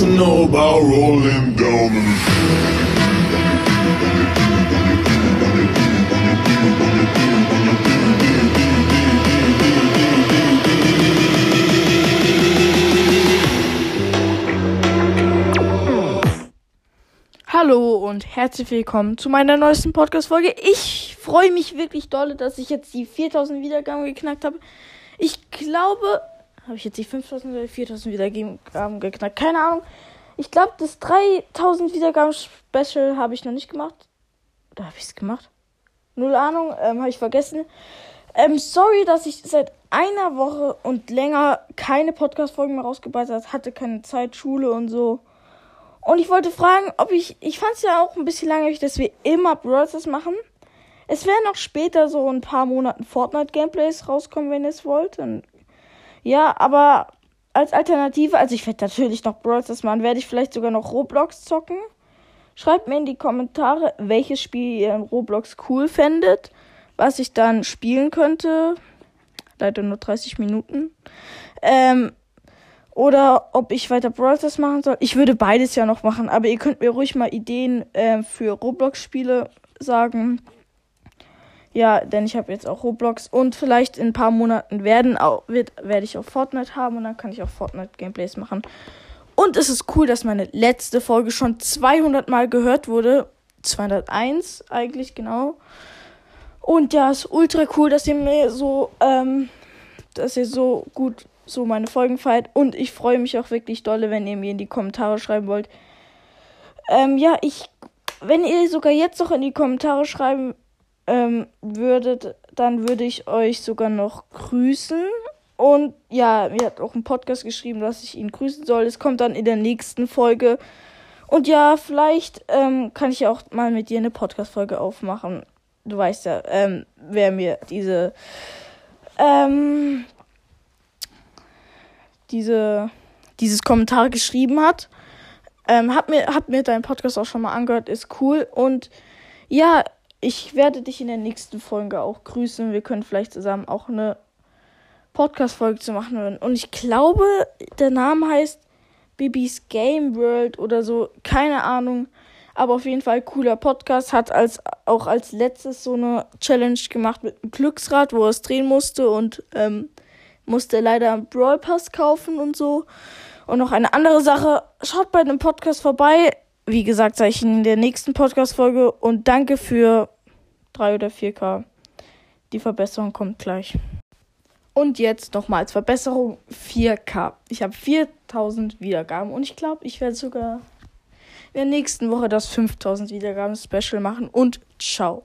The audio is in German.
know about rolling down Hallo und herzlich willkommen zu meiner neuesten Podcast-Folge. Ich freue mich wirklich doll, dass ich jetzt die 4000 Wiedergaben geknackt habe. Ich glaube, habe ich jetzt die 5000 oder 4000 Wiedergaben geknackt? Keine Ahnung. Ich glaube, das 3000 Wiedergaben-Special habe ich noch nicht gemacht. Oder habe ich es gemacht? Null Ahnung, ähm, habe ich vergessen. Ähm, sorry, dass ich seit einer Woche und länger keine Podcast-Folgen mehr rausgebracht hatte, keine Zeit, Schule und so. Und ich wollte fragen, ob ich. Ich fand es ja auch ein bisschen langweilig, dass wir immer Stars machen. Es werden auch später so ein paar Monaten Fortnite-Gameplays rauskommen, wenn ihr es wollt. Und ja, aber als Alternative, also ich werde natürlich noch Brawl Stars machen, werde ich vielleicht sogar noch Roblox zocken. Schreibt mir in die Kommentare, welches Spiel ihr in Roblox cool fändet, was ich dann spielen könnte. Leider nur 30 Minuten. Ähm, oder ob ich weiter Brawl Stars machen soll. Ich würde beides ja noch machen, aber ihr könnt mir ruhig mal Ideen äh, für Roblox-Spiele sagen. Ja, denn ich habe jetzt auch Roblox und vielleicht in ein paar Monaten werden auch, wird, werde ich auch Fortnite haben und dann kann ich auch Fortnite-Gameplays machen. Und es ist cool, dass meine letzte Folge schon 200 Mal gehört wurde. 201 eigentlich, genau. Und ja, ist ultra cool, dass ihr mir so, ähm, dass ihr so gut so meine Folgen feiert. Und ich freue mich auch wirklich dolle, wenn ihr mir in die Kommentare schreiben wollt. Ähm, ja, ich, wenn ihr sogar jetzt noch in die Kommentare schreiben ähm, würdet, dann würde ich euch sogar noch grüßen. Und ja, mir hat auch ein Podcast geschrieben, dass ich ihn grüßen soll. Es kommt dann in der nächsten Folge. Und ja, vielleicht ähm, kann ich ja auch mal mit dir eine Podcast-Folge aufmachen. Du weißt ja, ähm, wer mir diese ähm, diese, dieses Kommentar geschrieben hat. Ähm, hab mir, hab mir deinen Podcast auch schon mal angehört, ist cool. Und ja, ich werde dich in der nächsten Folge auch grüßen. Wir können vielleicht zusammen auch eine Podcast-Folge zu machen. Und ich glaube, der Name heißt Bibis Game World oder so. Keine Ahnung. Aber auf jeden Fall cooler Podcast. Hat als, auch als letztes so eine Challenge gemacht mit einem Glücksrad, wo er es drehen musste und ähm, musste leider einen Brawl Pass kaufen und so. Und noch eine andere Sache. Schaut bei dem Podcast vorbei. Wie gesagt, sage ich in der nächsten Podcast-Folge. Und danke für 3 oder 4K. Die Verbesserung kommt gleich. Und jetzt nochmal als Verbesserung 4K. Ich habe 4000 Wiedergaben und ich glaube, ich werde sogar in der nächsten Woche das 5000 Wiedergaben Special machen. Und ciao.